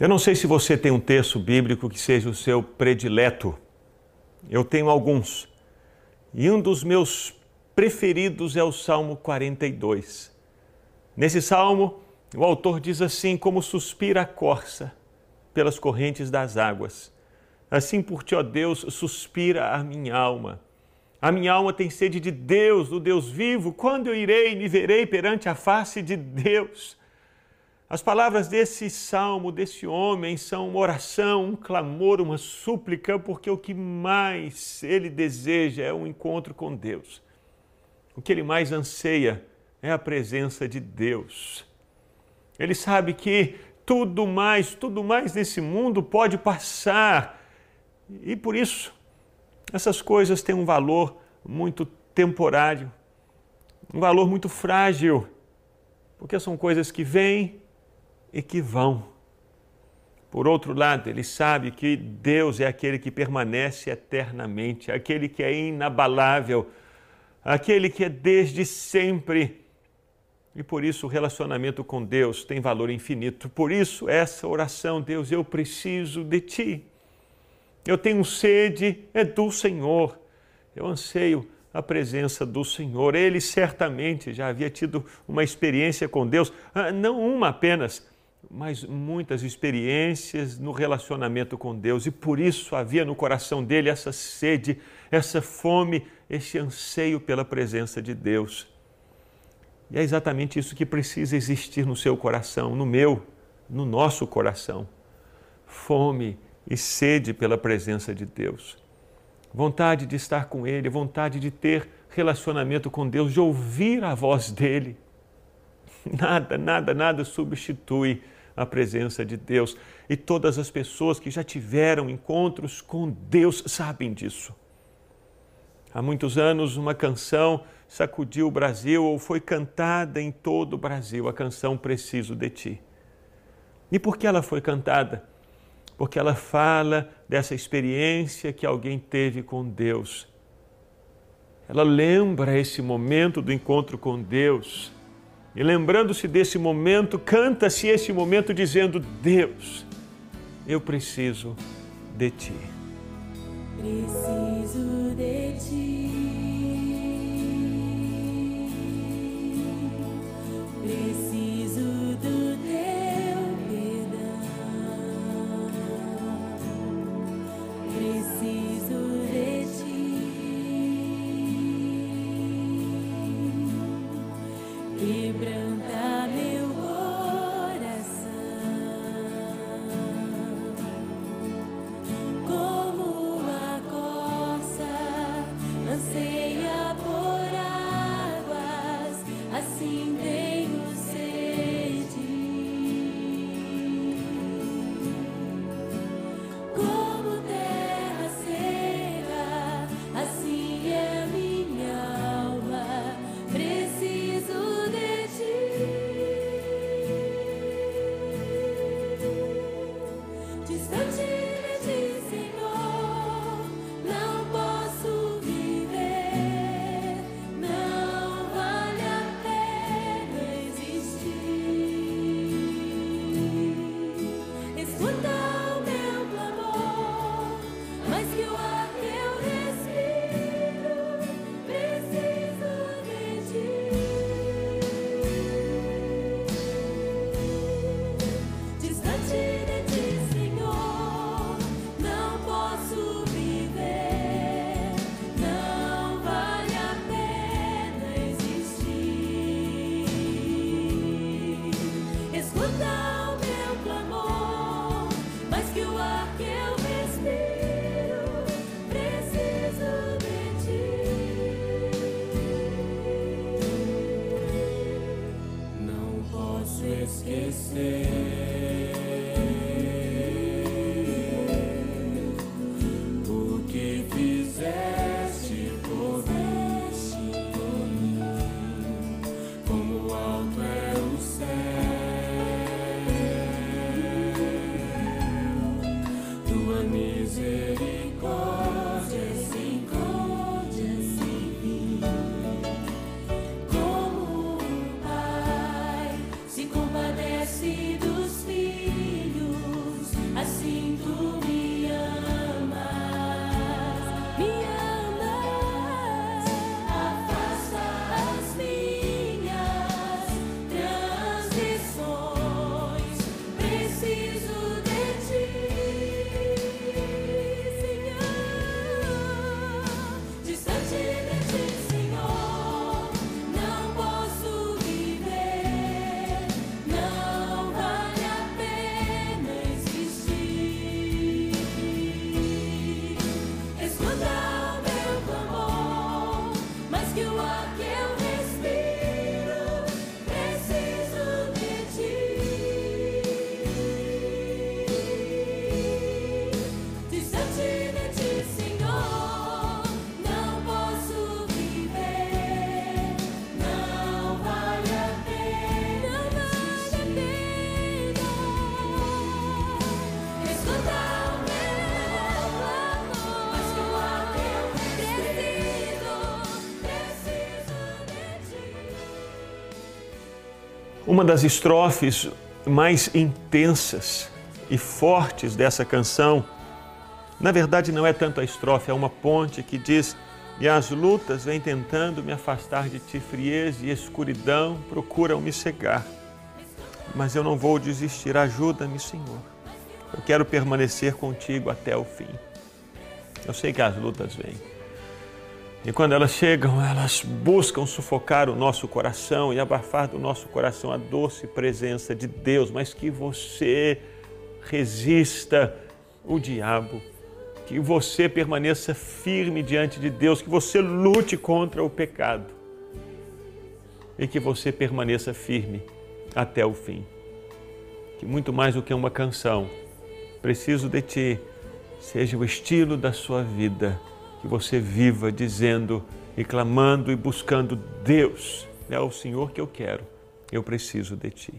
Eu não sei se você tem um texto bíblico que seja o seu predileto. Eu tenho alguns. E um dos meus preferidos é o Salmo 42. Nesse salmo, o autor diz assim: Como suspira a corça pelas correntes das águas. Assim por ti, ó Deus, suspira a minha alma. A minha alma tem sede de Deus, do Deus vivo. Quando eu irei e me verei perante a face de Deus? As palavras desse salmo, desse homem, são uma oração, um clamor, uma súplica, porque o que mais ele deseja é um encontro com Deus. O que ele mais anseia é a presença de Deus. Ele sabe que tudo mais, tudo mais nesse mundo pode passar e por isso essas coisas têm um valor muito temporário, um valor muito frágil, porque são coisas que vêm e que vão. Por outro lado, ele sabe que Deus é aquele que permanece eternamente, aquele que é inabalável, aquele que é desde sempre. E por isso o relacionamento com Deus tem valor infinito. Por isso, essa oração, Deus, eu preciso de Ti. Eu tenho sede, é do Senhor. Eu anseio a presença do Senhor. Ele certamente já havia tido uma experiência com Deus, ah, não uma apenas, mas muitas experiências no relacionamento com Deus e por isso havia no coração dele essa sede, essa fome, esse anseio pela presença de Deus. E é exatamente isso que precisa existir no seu coração, no meu, no nosso coração. Fome e sede pela presença de Deus. Vontade de estar com Ele, vontade de ter relacionamento com Deus, de ouvir a voz dele Nada, nada, nada substitui a presença de Deus. E todas as pessoas que já tiveram encontros com Deus sabem disso. Há muitos anos, uma canção sacudiu o Brasil ou foi cantada em todo o Brasil, a canção Preciso de Ti. E por que ela foi cantada? Porque ela fala dessa experiência que alguém teve com Deus. Ela lembra esse momento do encontro com Deus e lembrando-se desse momento, canta-se esse momento dizendo: Deus, eu preciso de ti. Preciso de ti. Uma das estrofes mais intensas e fortes dessa canção, na verdade não é tanto a estrofe, é uma ponte que diz: E as lutas vêm tentando me afastar de ti, frieza e escuridão procuram me cegar. Mas eu não vou desistir, ajuda-me, Senhor. Eu quero permanecer contigo até o fim. Eu sei que as lutas vêm. E quando elas chegam, elas buscam sufocar o nosso coração e abafar do nosso coração a doce presença de Deus, mas que você resista o diabo, que você permaneça firme diante de Deus, que você lute contra o pecado. E que você permaneça firme até o fim. Que muito mais do que uma canção, preciso de ti, seja o estilo da sua vida que você viva dizendo e clamando e buscando Deus. É o Senhor que eu quero. Eu preciso de ti.